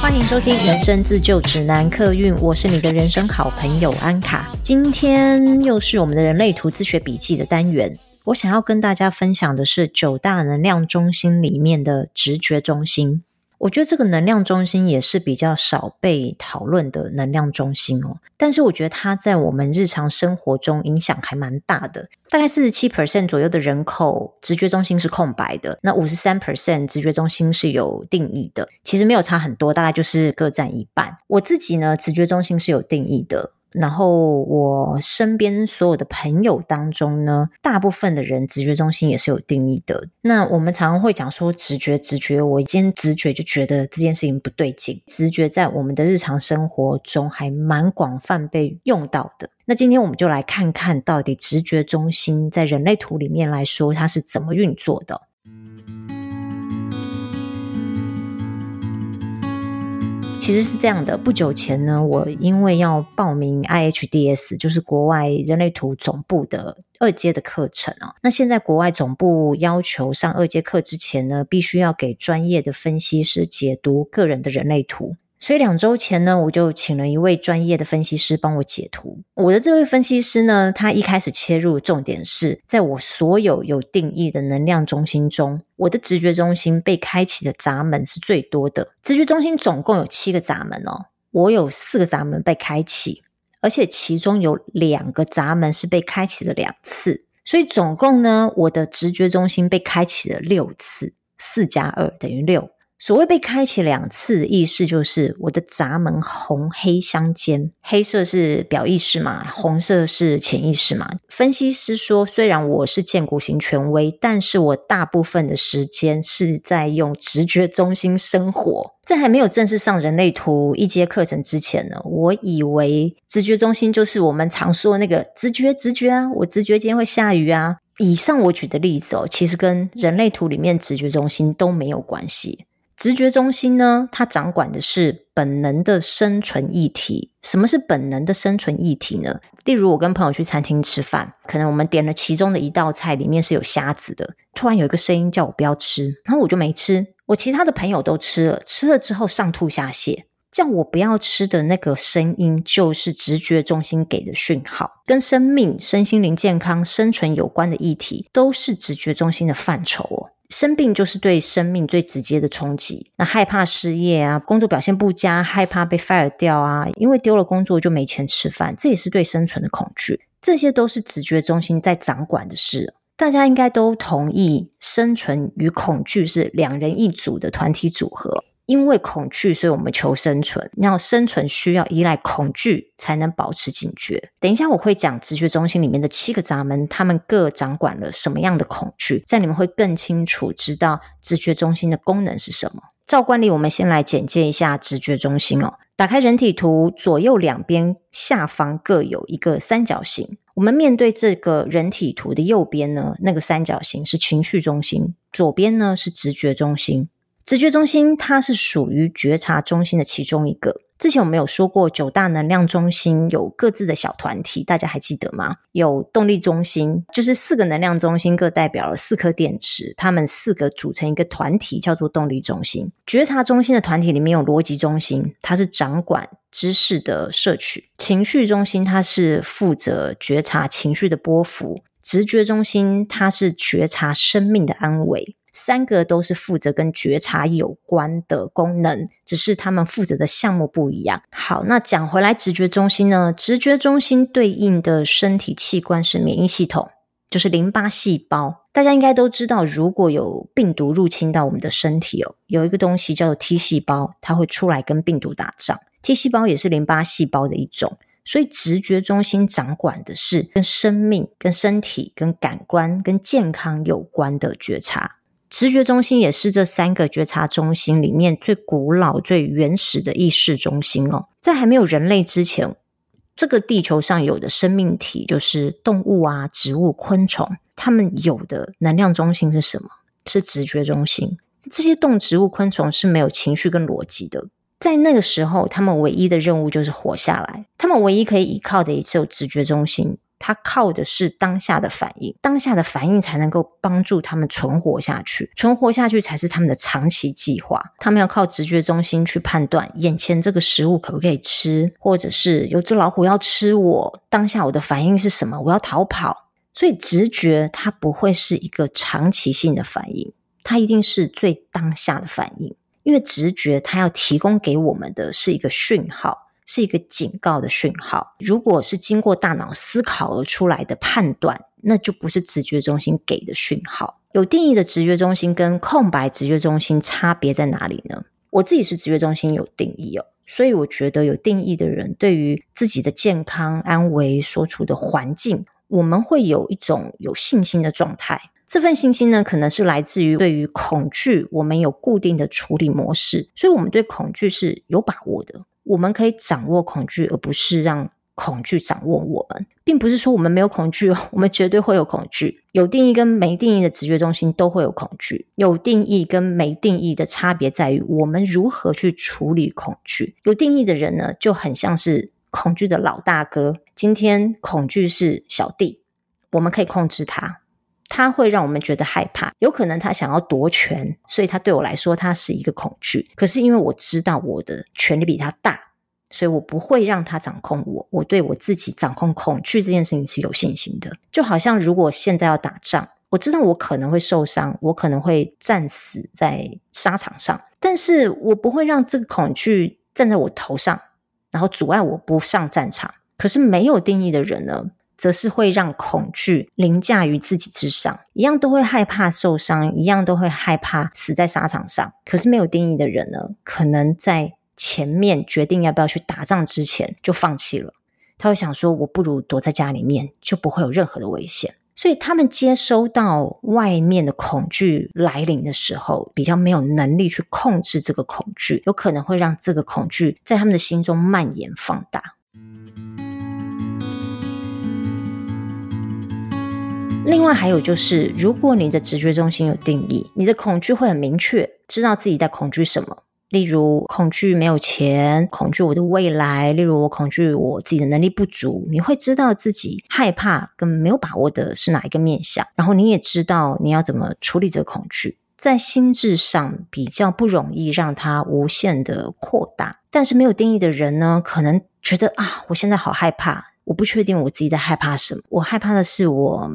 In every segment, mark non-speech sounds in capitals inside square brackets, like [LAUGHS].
欢迎收听《人生自救指南》客运，我是你的人生好朋友安卡。今天又是我们的人类图自学笔记的单元。我想要跟大家分享的是九大能量中心里面的直觉中心。我觉得这个能量中心也是比较少被讨论的能量中心哦，但是我觉得它在我们日常生活中影响还蛮大的。大概四十七 percent 左右的人口直觉中心是空白的，那五十三 percent 直觉中心是有定义的，其实没有差很多，大概就是各占一半。我自己呢，直觉中心是有定义的。然后我身边所有的朋友当中呢，大部分的人直觉中心也是有定义的。那我们常常会讲说直觉，直觉，我今天直觉就觉得这件事情不对劲。直觉在我们的日常生活中还蛮广泛被用到的。那今天我们就来看看到底直觉中心在人类图里面来说，它是怎么运作的。其实是这样的，不久前呢，我因为要报名 IHDS，就是国外人类图总部的二阶的课程啊。那现在国外总部要求上二阶课之前呢，必须要给专业的分析师解读个人的人类图。所以两周前呢，我就请了一位专业的分析师帮我解图。我的这位分析师呢，他一开始切入重点是在我所有有定义的能量中心中，我的直觉中心被开启的闸门是最多的。直觉中心总共有七个闸门哦，我有四个闸门被开启，而且其中有两个闸门是被开启了两次，所以总共呢，我的直觉中心被开启了六次，四加二等于六。所谓被开启两次意思，就是我的闸门红黑相间，黑色是表意识嘛，红色是潜意识嘛。分析师说，虽然我是建骨型权威，但是我大部分的时间是在用直觉中心生活。在还没有正式上人类图一阶课程之前呢，我以为直觉中心就是我们常说的那个直觉，直觉啊，我直觉今天会下雨啊。以上我举的例子哦，其实跟人类图里面直觉中心都没有关系。直觉中心呢，它掌管的是本能的生存议题。什么是本能的生存议题呢？例如，我跟朋友去餐厅吃饭，可能我们点了其中的一道菜，里面是有虾子的。突然有一个声音叫我不要吃，然后我就没吃。我其他的朋友都吃了，吃了之后上吐下泻，叫我不要吃的那个声音，就是直觉中心给的讯号。跟生命、身心灵健康、生存有关的议题，都是直觉中心的范畴哦。生病就是对生命最直接的冲击。那害怕失业啊，工作表现不佳，害怕被 fire 掉啊，因为丢了工作就没钱吃饭，这也是对生存的恐惧。这些都是直觉中心在掌管的事。大家应该都同意，生存与恐惧是两人一组的团体组合。因为恐惧，所以我们求生存。要生存，需要依赖恐惧才能保持警觉。等一下，我会讲直觉中心里面的七个闸门，他们各掌管了什么样的恐惧，这样你们会更清楚知道直觉中心的功能是什么。照惯例，我们先来简介一下直觉中心哦。打开人体图，左右两边下方各有一个三角形。我们面对这个人体图的右边呢，那个三角形是情绪中心，左边呢是直觉中心。直觉中心，它是属于觉察中心的其中一个。之前我们有说过，九大能量中心有各自的小团体，大家还记得吗？有动力中心，就是四个能量中心各代表了四颗电池，它们四个组成一个团体，叫做动力中心。觉察中心的团体里面有逻辑中心，它是掌管知识的摄取；情绪中心，它是负责觉察情绪的波幅；直觉中心，它是觉察生命的安危。三个都是负责跟觉察有关的功能，只是他们负责的项目不一样。好，那讲回来，直觉中心呢？直觉中心对应的身体器官是免疫系统，就是淋巴细胞。大家应该都知道，如果有病毒入侵到我们的身体哦，有一个东西叫做 T 细胞，它会出来跟病毒打仗。T 细胞也是淋巴细胞的一种，所以直觉中心掌管的是跟生命、跟身体、跟感官、跟健康有关的觉察。直觉中心也是这三个觉察中心里面最古老、最原始的意识中心哦。在还没有人类之前，这个地球上有的生命体就是动物啊、植物、昆虫，它们有的能量中心是什么？是直觉中心。这些动植物、昆虫是没有情绪跟逻辑的，在那个时候，他们唯一的任务就是活下来。他们唯一可以依靠的也只有直觉中心。他靠的是当下的反应，当下的反应才能够帮助他们存活下去，存活下去才是他们的长期计划。他们要靠直觉中心去判断眼前这个食物可不可以吃，或者是有只老虎要吃我，当下我的反应是什么？我要逃跑。所以直觉它不会是一个长期性的反应，它一定是最当下的反应。因为直觉，它要提供给我们的是一个讯号，是一个警告的讯号。如果是经过大脑思考而出来的判断，那就不是直觉中心给的讯号。有定义的直觉中心跟空白直觉中心差别在哪里呢？我自己是直觉中心有定义哦，所以我觉得有定义的人对于自己的健康安危所处的环境，我们会有一种有信心的状态。这份信心呢，可能是来自于对于恐惧，我们有固定的处理模式，所以我们对恐惧是有把握的。我们可以掌握恐惧，而不是让恐惧掌握我们，并不是说我们没有恐惧，我们绝对会有恐惧。有定义跟没定义的直觉中心都会有恐惧。有定义跟没定义的差别在于我们如何去处理恐惧。有定义的人呢，就很像是恐惧的老大哥，今天恐惧是小弟，我们可以控制他。他会让我们觉得害怕，有可能他想要夺权，所以他对我来说，他是一个恐惧。可是因为我知道我的权力比他大，所以我不会让他掌控我。我对我自己掌控恐惧这件事情是有信心的。就好像如果现在要打仗，我知道我可能会受伤，我可能会战死在沙场上，但是我不会让这个恐惧站在我头上，然后阻碍我不上战场。可是没有定义的人呢？则是会让恐惧凌驾于自己之上，一样都会害怕受伤，一样都会害怕死在沙场上。可是没有定义的人呢，可能在前面决定要不要去打仗之前就放弃了。他会想说：“我不如躲在家里面，就不会有任何的危险。”所以他们接收到外面的恐惧来临的时候，比较没有能力去控制这个恐惧，有可能会让这个恐惧在他们的心中蔓延放大。另外还有就是，如果你的直觉中心有定义，你的恐惧会很明确，知道自己在恐惧什么。例如，恐惧没有钱，恐惧我的未来；例如，我恐惧我自己的能力不足。你会知道自己害怕跟没有把握的是哪一个面向，然后你也知道你要怎么处理这个恐惧。在心智上比较不容易让它无限的扩大，但是没有定义的人呢，可能觉得啊，我现在好害怕，我不确定我自己在害怕什么，我害怕的是我。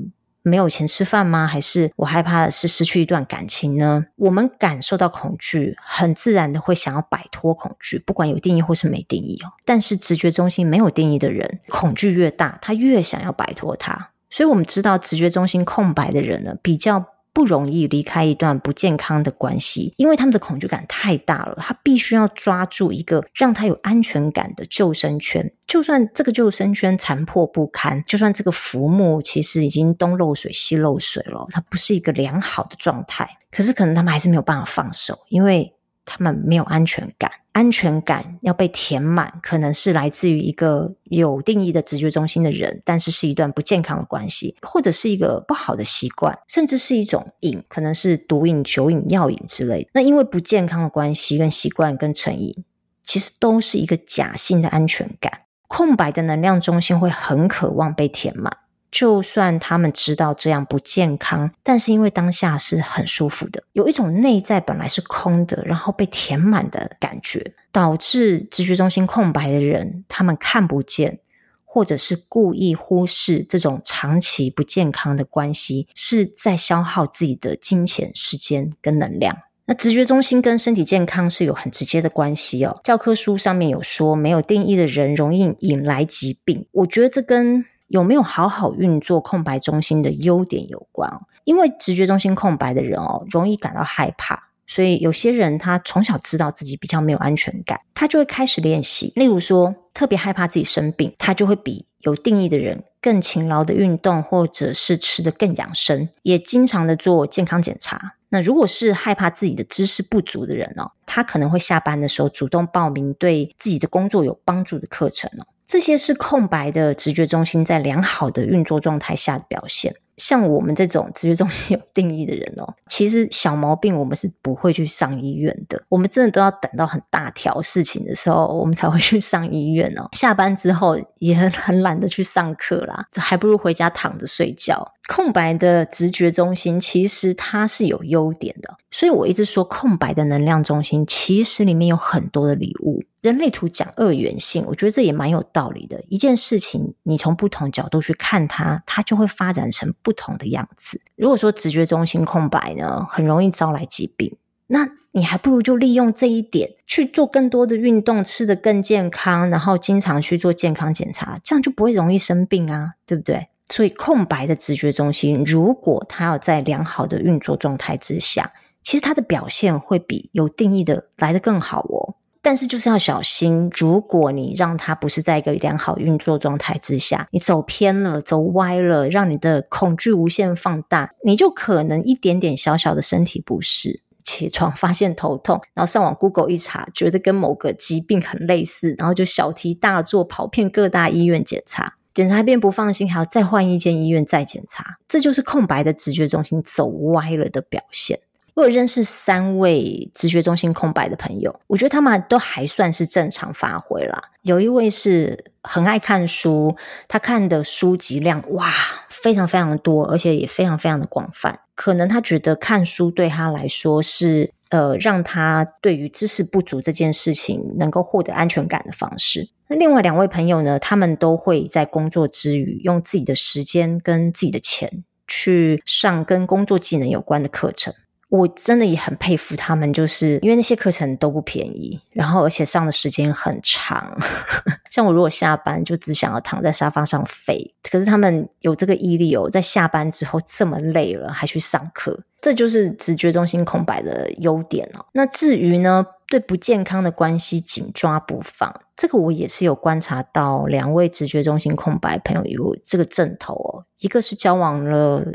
没有钱吃饭吗？还是我害怕的是失去一段感情呢？我们感受到恐惧，很自然的会想要摆脱恐惧，不管有定义或是没定义哦。但是直觉中心没有定义的人，恐惧越大，他越想要摆脱它。所以我们知道，直觉中心空白的人呢，比较。不容易离开一段不健康的关系，因为他们的恐惧感太大了。他必须要抓住一个让他有安全感的救生圈，就算这个救生圈残破不堪，就算这个浮木其实已经东漏水西漏水了，它不是一个良好的状态，可是可能他们还是没有办法放手，因为他们没有安全感。安全感要被填满，可能是来自于一个有定义的直觉中心的人，但是是一段不健康的关系，或者是一个不好的习惯，甚至是一种瘾，可能是毒瘾、酒瘾、药瘾之类的。那因为不健康的关系跟习惯跟成瘾，其实都是一个假性的安全感。空白的能量中心会很渴望被填满。就算他们知道这样不健康，但是因为当下是很舒服的，有一种内在本来是空的，然后被填满的感觉，导致直觉中心空白的人，他们看不见，或者是故意忽视这种长期不健康的关系，是在消耗自己的金钱、时间跟能量。那直觉中心跟身体健康是有很直接的关系哦。教科书上面有说，没有定义的人容易引来疾病。我觉得这跟有没有好好运作空白中心的优点有关？因为直觉中心空白的人哦，容易感到害怕，所以有些人他从小知道自己比较没有安全感，他就会开始练习。例如说，特别害怕自己生病，他就会比有定义的人更勤劳的运动，或者是吃得更养生，也经常的做健康检查。那如果是害怕自己的知识不足的人哦，他可能会下班的时候主动报名对自己的工作有帮助的课程哦。这些是空白的直觉中心在良好的运作状态下的表现。像我们这种直觉中心有定义的人哦，其实小毛病我们是不会去上医院的。我们真的都要等到很大条事情的时候，我们才会去上医院哦。下班之后也很很懒得去上课啦，还不如回家躺着睡觉。空白的直觉中心其实它是有优点的，所以我一直说空白的能量中心其实里面有很多的礼物。人类图讲二元性，我觉得这也蛮有道理的。一件事情，你从不同角度去看它，它就会发展成不同的样子。如果说直觉中心空白呢，很容易招来疾病。那你还不如就利用这一点去做更多的运动，吃得更健康，然后经常去做健康检查，这样就不会容易生病啊，对不对？所以空白的直觉中心，如果它要在良好的运作状态之下，其实它的表现会比有定义的来得更好哦。但是就是要小心，如果你让它不是在一个良好运作状态之下，你走偏了、走歪了，让你的恐惧无限放大，你就可能一点点小小的身体不适，起床发现头痛，然后上网 Google 一查，觉得跟某个疾病很类似，然后就小题大做，跑遍各大医院检查，检查一遍不放心，还要再换一间医院再检查，这就是空白的直觉中心走歪了的表现。我有认识三位直觉中心空白的朋友，我觉得他们都还算是正常发挥啦。有一位是很爱看书，他看的书籍量哇非常非常多，而且也非常非常的广泛。可能他觉得看书对他来说是呃让他对于知识不足这件事情能够获得安全感的方式。那另外两位朋友呢，他们都会在工作之余用自己的时间跟自己的钱去上跟工作技能有关的课程。我真的也很佩服他们，就是因为那些课程都不便宜，然后而且上的时间很长。[LAUGHS] 像我如果下班就只想要躺在沙发上废，可是他们有这个毅力哦，在下班之后这么累了还去上课，这就是直觉中心空白的优点哦。那至于呢，对不健康的关系紧抓不放，这个我也是有观察到，两位直觉中心空白朋友有这个症头哦，一个是交往了。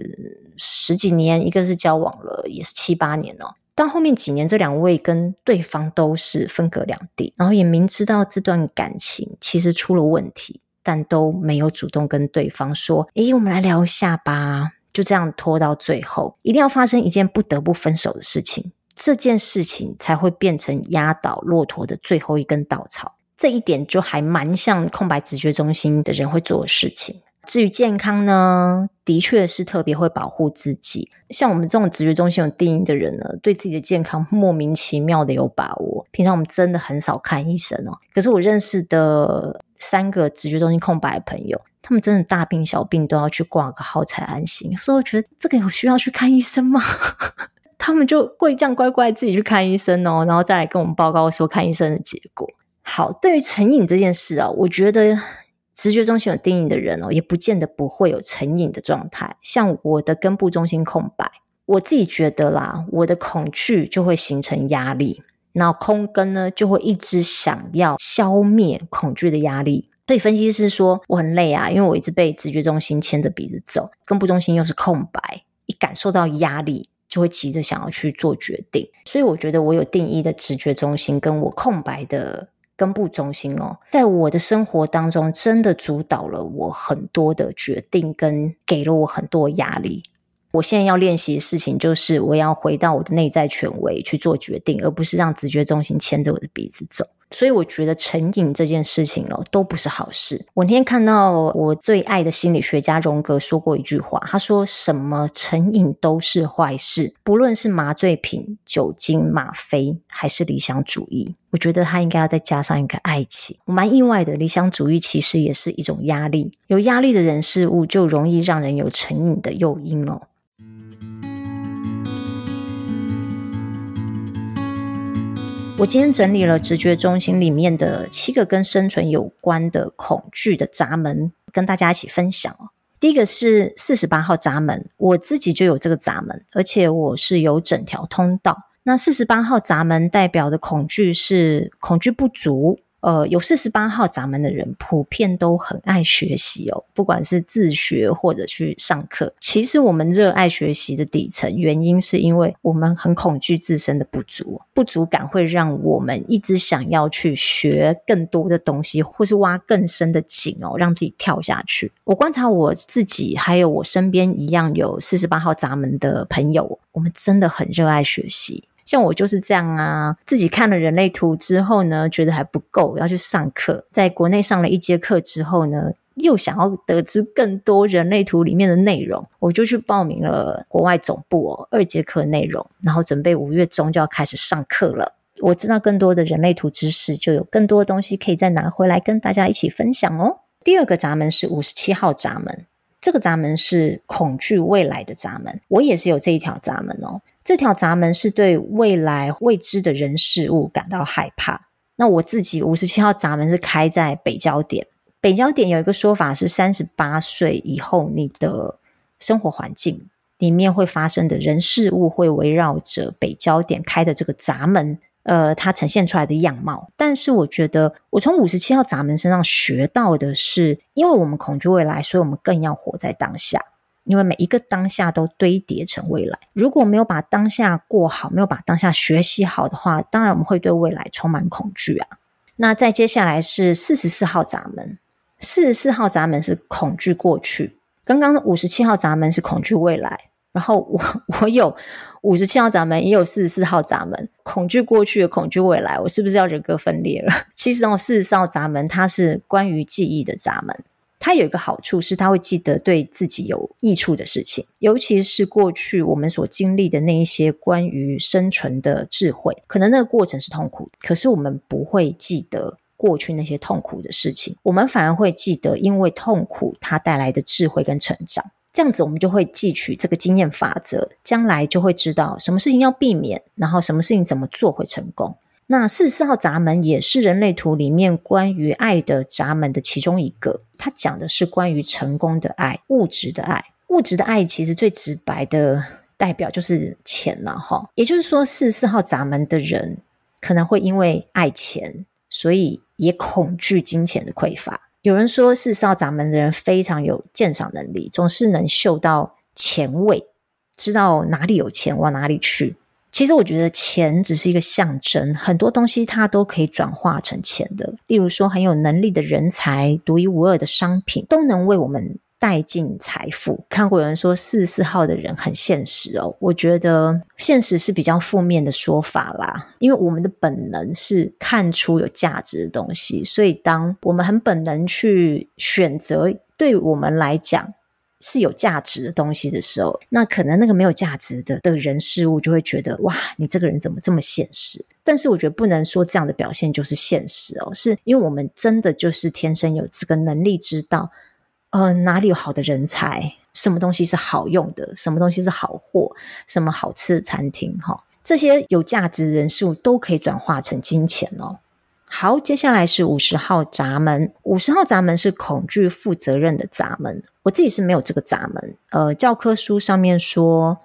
十几年，一个是交往了也是七八年哦。到后面几年，这两位跟对方都是分隔两地，然后也明知道这段感情其实出了问题，但都没有主动跟对方说：“诶，我们来聊一下吧。”就这样拖到最后，一定要发生一件不得不分手的事情，这件事情才会变成压倒骆驼的最后一根稻草。这一点就还蛮像空白直觉中心的人会做的事情。至于健康呢，的确是特别会保护自己。像我们这种直觉中心有定义的人呢，对自己的健康莫名其妙的有把握。平常我们真的很少看医生哦。可是我认识的三个直觉中心空白的朋友，他们真的大病小病都要去挂个号才安心。所以我觉得这个有需要去看医生吗？[LAUGHS] 他们就会这样乖乖自己去看医生哦，然后再来跟我们报告说看医生的结果。好，对于成瘾这件事啊，我觉得。直觉中心有定义的人哦，也不见得不会有成瘾的状态。像我的根部中心空白，我自己觉得啦，我的恐惧就会形成压力，那空根呢就会一直想要消灭恐惧的压力。所以分析师说我很累啊，因为我一直被直觉中心牵着鼻子走，根部中心又是空白，一感受到压力就会急着想要去做决定。所以我觉得我有定义的直觉中心跟我空白的。根部中心哦，在我的生活当中，真的主导了我很多的决定，跟给了我很多压力。我现在要练习的事情，就是我要回到我的内在权威去做决定，而不是让直觉中心牵着我的鼻子走。所以我觉得成瘾这件事情哦，都不是好事。我那天看到我最爱的心理学家荣格说过一句话，他说：“什么成瘾都是坏事，不论是麻醉品、酒精、吗啡，还是理想主义。”我觉得他应该要再加上一个爱情。我蛮意外的，理想主义其实也是一种压力。有压力的人事物，就容易让人有成瘾的诱因哦。我今天整理了直觉中心里面的七个跟生存有关的恐惧的闸门，跟大家一起分享哦。第一个是四十八号闸门，我自己就有这个闸门，而且我是有整条通道。那四十八号闸门代表的恐惧是恐惧不足、呃，有四十八号闸门的人，普遍都很爱学习哦，不管是自学或者去上课。其实我们热爱学习的底层原因，是因为我们很恐惧自身的不足，不足感会让我们一直想要去学更多的东西，或是挖更深的井哦，让自己跳下去。我观察我自己，还有我身边一样有四十八号闸门的朋友，我们真的很热爱学习。像我就是这样啊，自己看了人类图之后呢，觉得还不够，要去上课。在国内上了一节课之后呢，又想要得知更多人类图里面的内容，我就去报名了国外总部哦，二节课内容，然后准备五月中就要开始上课了。我知道更多的人类图知识，就有更多的东西可以再拿回来跟大家一起分享哦。第二个闸门是五十七号闸门，这个闸门是恐惧未来的闸门，我也是有这一条闸门哦。这条闸门是对未来未知的人事物感到害怕。那我自己五十七号闸门是开在北交点。北交点有一个说法是，三十八岁以后，你的生活环境里面会发生的人事物会围绕着北交点开的这个闸门，呃，它呈现出来的样貌。但是我觉得，我从五十七号闸门身上学到的是，因为我们恐惧未来，所以我们更要活在当下。因为每一个当下都堆叠成未来，如果没有把当下过好，没有把当下学习好的话，当然我们会对未来充满恐惧啊。那再接下来是四十四号闸门，四十四号闸门是恐惧过去，刚刚的五十七号闸门是恐惧未来，然后我 [LAUGHS] 我有五十七号闸门，也有四十四号闸门，恐惧过去的恐惧未来，我是不是要人格分裂了？其实哦，四十四号闸门它是关于记忆的闸门。它有一个好处是，它会记得对自己有益处的事情，尤其是过去我们所经历的那一些关于生存的智慧。可能那个过程是痛苦，可是我们不会记得过去那些痛苦的事情，我们反而会记得因为痛苦它带来的智慧跟成长。这样子，我们就会汲取这个经验法则，将来就会知道什么事情要避免，然后什么事情怎么做会成功。那四十四号闸门也是人类图里面关于爱的闸门的其中一个，它讲的是关于成功的爱、物质的爱。物质的爱其实最直白的代表就是钱了哈。也就是说，四十四号闸门的人可能会因为爱钱，所以也恐惧金钱的匮乏。有人说，四十四号闸门的人非常有鉴赏能力，总是能嗅到钱味，知道哪里有钱往哪里去。其实我觉得钱只是一个象征，很多东西它都可以转化成钱的。例如说，很有能力的人才、独一无二的商品，都能为我们带进财富。看过有人说四十四号的人很现实哦，我觉得现实是比较负面的说法啦。因为我们的本能是看出有价值的东西，所以当我们很本能去选择，对我们来讲。是有价值的东西的时候，那可能那个没有价值的的人事物就会觉得哇，你这个人怎么这么现实？但是我觉得不能说这样的表现就是现实哦，是因为我们真的就是天生有这个能力，知道呃哪里有好的人才，什么东西是好用的，什么东西是好货，什么好吃的餐厅哈、哦，这些有价值的人事物都可以转化成金钱哦。好，接下来是五十号闸门。五十号闸门是恐惧负责任的闸门。我自己是没有这个闸门。呃，教科书上面说，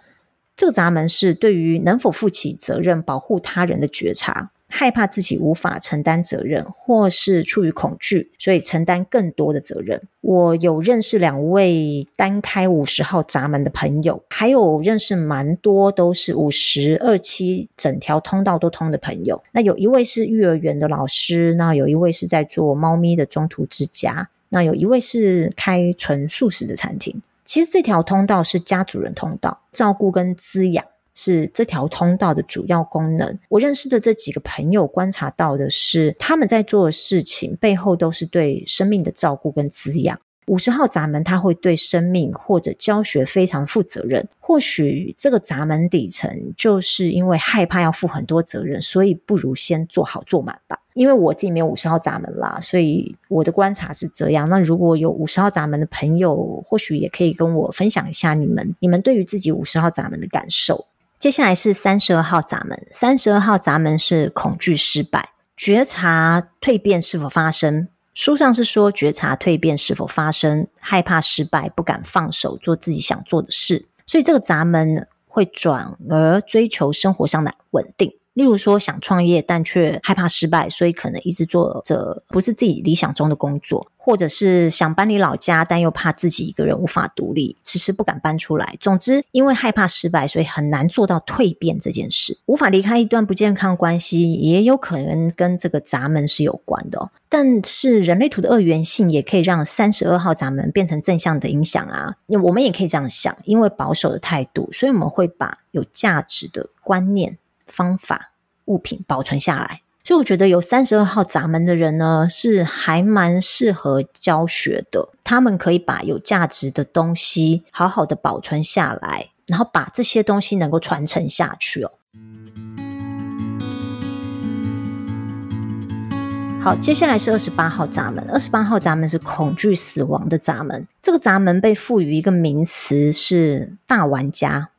这个闸门是对于能否负起责任、保护他人的觉察。害怕自己无法承担责任，或是出于恐惧，所以承担更多的责任。我有认识两位单开五十号闸门的朋友，还有认识蛮多都是五十二期整条通道都通的朋友。那有一位是幼儿园的老师，那有一位是在做猫咪的中途之家，那有一位是开纯素食的餐厅。其实这条通道是家主人通道，照顾跟滋养。是这条通道的主要功能。我认识的这几个朋友观察到的是，他们在做的事情背后都是对生命的照顾跟滋养。五十号闸门，他会对生命或者教学非常负责任。或许这个闸门底层就是因为害怕要负很多责任，所以不如先做好做满吧。因为我自己没有五十号闸门啦，所以我的观察是这样。那如果有五十号闸门的朋友，或许也可以跟我分享一下你们你们对于自己五十号闸门的感受。接下来是三十二号闸门，三十二号闸门是恐惧失败，觉察蜕变是否发生。书上是说觉察蜕变是否发生，害怕失败，不敢放手做自己想做的事，所以这个闸门会转而追求生活上的稳定。例如说想创业，但却害怕失败，所以可能一直做着不是自己理想中的工作，或者是想搬离老家，但又怕自己一个人无法独立，迟迟不敢搬出来。总之，因为害怕失败，所以很难做到蜕变这件事，无法离开一段不健康关系，也有可能跟这个闸门是有关的。但是人类图的二元性也可以让三十二号闸门变成正向的影响啊！我们也可以这样想，因为保守的态度，所以我们会把有价值的观念。方法、物品保存下来，所以我觉得有三十二号闸门的人呢，是还蛮适合教学的。他们可以把有价值的东西好好的保存下来，然后把这些东西能够传承下去哦。好，接下来是二十八号闸门。二十八号闸门是恐惧死亡的闸门，这个闸门被赋予一个名词是大玩家。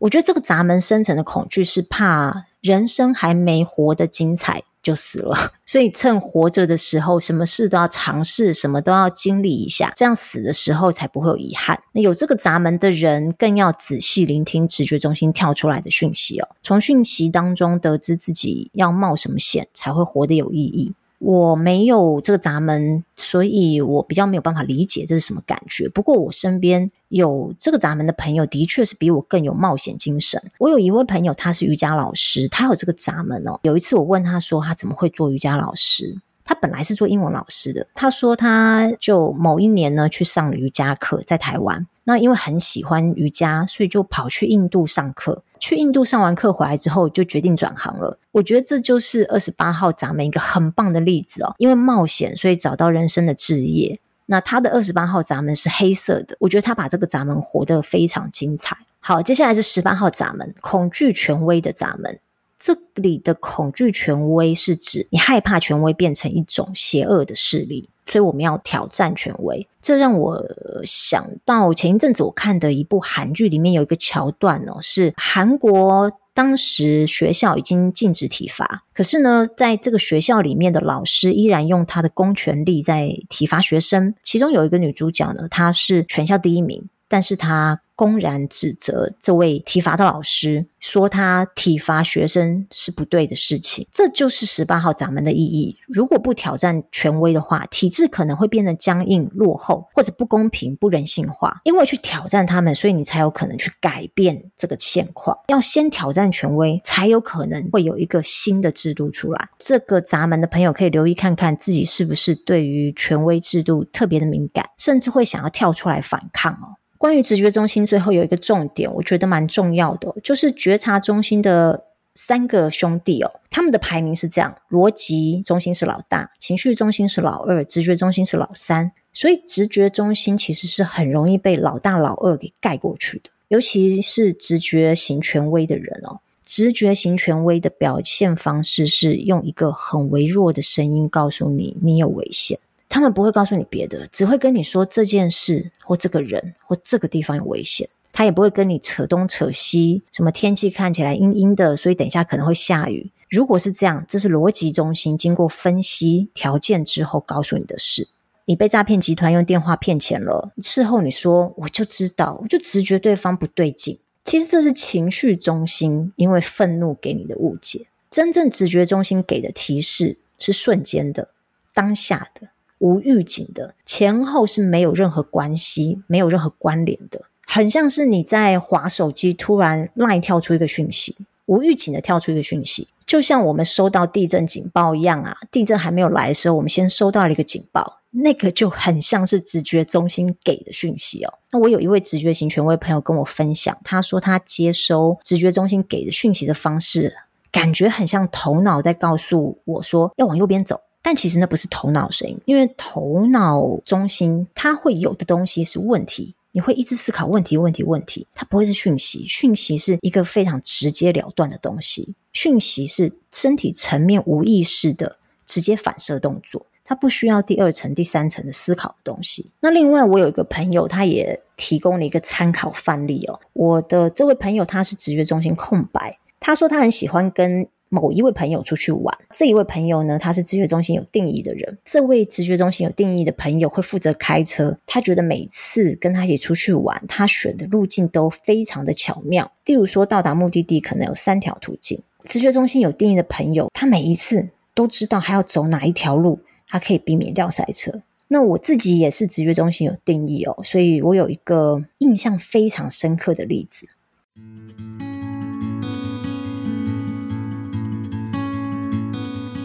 我觉得这个闸门深层的恐惧是怕人生还没活得精彩就死了，[LAUGHS] 所以趁活着的时候，什么事都要尝试，什么都要经历一下，这样死的时候才不会有遗憾。那有这个闸门的人，更要仔细聆听直觉中心跳出来的讯息哦，从讯息当中得知自己要冒什么险才会活得有意义。我没有这个闸门，所以我比较没有办法理解这是什么感觉。不过我身边有这个闸门的朋友，的确是比我更有冒险精神。我有一位朋友，他是瑜伽老师，他有这个闸门哦。有一次我问他说，他怎么会做瑜伽老师？他本来是做英文老师的。他说，他就某一年呢去上瑜伽课，在台湾。那因为很喜欢瑜伽，所以就跑去印度上课。去印度上完课回来之后，就决定转行了。我觉得这就是二十八号闸门一个很棒的例子哦。因为冒险，所以找到人生的志业。那他的二十八号闸门是黑色的，我觉得他把这个闸门活得非常精彩。好，接下来是十八号闸门，恐惧权威的闸门。这里的恐惧权威是指你害怕权威变成一种邪恶的势力，所以我们要挑战权威。这让我想到前一阵子我看的一部韩剧，里面有一个桥段哦，是韩国当时学校已经禁止体罚，可是呢，在这个学校里面的老师依然用他的公权力在体罚学生。其中有一个女主角呢，她是全校第一名，但是他。公然指责这位体罚的老师，说他体罚学生是不对的事情，这就是十八号闸门的意义。如果不挑战权威的话，体制可能会变得僵硬、落后，或者不公平、不人性化。因为去挑战他们，所以你才有可能去改变这个现况。要先挑战权威，才有可能会有一个新的制度出来。这个闸门的朋友可以留意看看自己是不是对于权威制度特别的敏感，甚至会想要跳出来反抗哦。关于直觉中心，最后有一个重点，我觉得蛮重要的，就是觉察中心的三个兄弟哦，他们的排名是这样：逻辑中心是老大，情绪中心是老二，直觉中心是老三。所以直觉中心其实是很容易被老大、老二给盖过去的，尤其是直觉型权威的人哦。直觉型权威的表现方式是用一个很微弱的声音告诉你，你有危险。他们不会告诉你别的，只会跟你说这件事或这个人或这个地方有危险。他也不会跟你扯东扯西，什么天气看起来阴阴的，所以等一下可能会下雨。如果是这样，这是逻辑中心经过分析条件之后告诉你的事。你被诈骗集团用电话骗钱了，事后你说我就知道，我就直觉对方不对劲。其实这是情绪中心因为愤怒给你的误解。真正直觉中心给的提示是瞬间的、当下的。无预警的，前后是没有任何关系、没有任何关联的，很像是你在滑手机，突然 LINE 跳出一个讯息，无预警的跳出一个讯息，就像我们收到地震警报一样啊！地震还没有来的时候，我们先收到了一个警报，那个就很像是直觉中心给的讯息哦。那我有一位直觉型权威朋友跟我分享，他说他接收直觉中心给的讯息的方式，感觉很像头脑在告诉我说要往右边走。但其实那不是头脑声音，因为头脑中心它会有的东西是问题，你会一直思考问题、问题、问题，它不会是讯息。讯息是一个非常直截了断的东西，讯息是身体层面无意识的直接反射动作，它不需要第二层、第三层的思考的东西。那另外，我有一个朋友，他也提供了一个参考范例哦。我的这位朋友他是直觉中心空白，他说他很喜欢跟。某一位朋友出去玩，这一位朋友呢，他是直觉中心有定义的人。这位直觉中心有定义的朋友会负责开车，他觉得每次跟他一起出去玩，他选的路径都非常的巧妙。例如说，到达目的地可能有三条途径，直觉中心有定义的朋友，他每一次都知道他要走哪一条路，他可以避免掉塞车。那我自己也是直觉中心有定义哦，所以我有一个印象非常深刻的例子。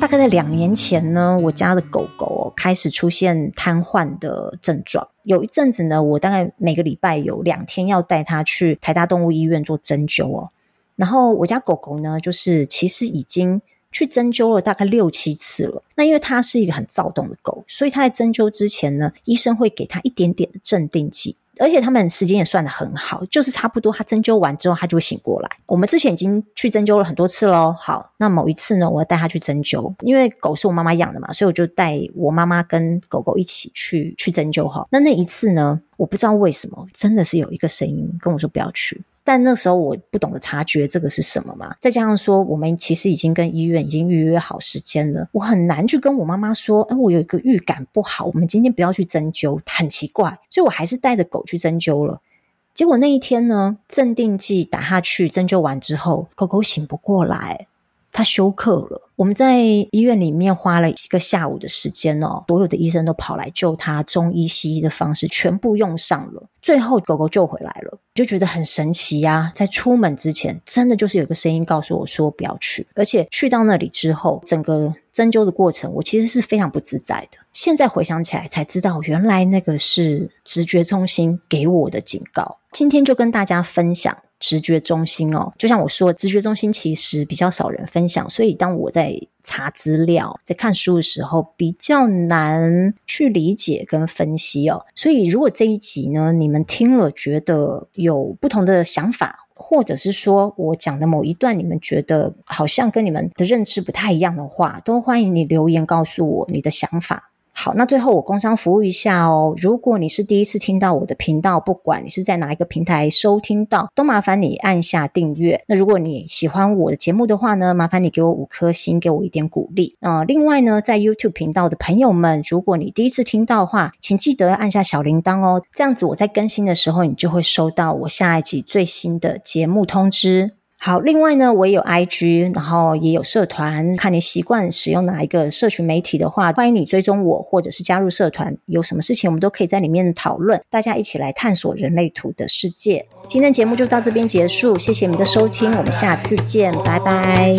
大概在两年前呢，我家的狗狗开始出现瘫痪的症状。有一阵子呢，我大概每个礼拜有两天要带它去台大动物医院做针灸哦。然后我家狗狗呢，就是其实已经。去针灸了大概六七次了。那因为它是一个很躁动的狗，所以它在针灸之前呢，医生会给它一点点的镇定剂，而且他们时间也算得很好，就是差不多它针灸完之后，它就会醒过来。我们之前已经去针灸了很多次喽。好，那某一次呢，我要带它去针灸，因为狗是我妈妈养的嘛，所以我就带我妈妈跟狗狗一起去去针灸哈。那那一次呢，我不知道为什么，真的是有一个声音跟我说不要去。但那时候我不懂得察觉这个是什么嘛，再加上说我们其实已经跟医院已经预约好时间了，我很难去跟我妈妈说，哎，我有一个预感不好，我们今天不要去针灸，很奇怪，所以我还是带着狗去针灸了。结果那一天呢，镇定剂打下去，针灸完之后，狗狗醒不过来。它休克了。我们在医院里面花了一个下午的时间哦，所有的医生都跑来救他，中医西医的方式全部用上了，最后狗狗救回来了，就觉得很神奇呀。在出门之前，真的就是有个声音告诉我说不要去，而且去到那里之后，整个针灸的过程，我其实是非常不自在的。现在回想起来才知道，原来那个是直觉中心给我的警告。今天就跟大家分享。直觉中心哦，就像我说，直觉中心其实比较少人分享，所以当我在查资料、在看书的时候，比较难去理解跟分析哦。所以如果这一集呢，你们听了觉得有不同的想法，或者是说我讲的某一段你们觉得好像跟你们的认知不太一样的话，都欢迎你留言告诉我你的想法。好，那最后我工商服务一下哦。如果你是第一次听到我的频道，不管你是在哪一个平台收听到，都麻烦你按下订阅。那如果你喜欢我的节目的话呢，麻烦你给我五颗星，给我一点鼓励。呃，另外呢，在 YouTube 频道的朋友们，如果你第一次听到的话，请记得按下小铃铛哦，这样子我在更新的时候，你就会收到我下一集最新的节目通知。好，另外呢，我也有 IG，然后也有社团。看你习惯使用哪一个社群媒体的话，欢迎你追踪我，或者是加入社团。有什么事情，我们都可以在里面讨论，大家一起来探索人类图的世界。今天节目就到这边结束，谢谢你的收听，我们下次见，拜拜。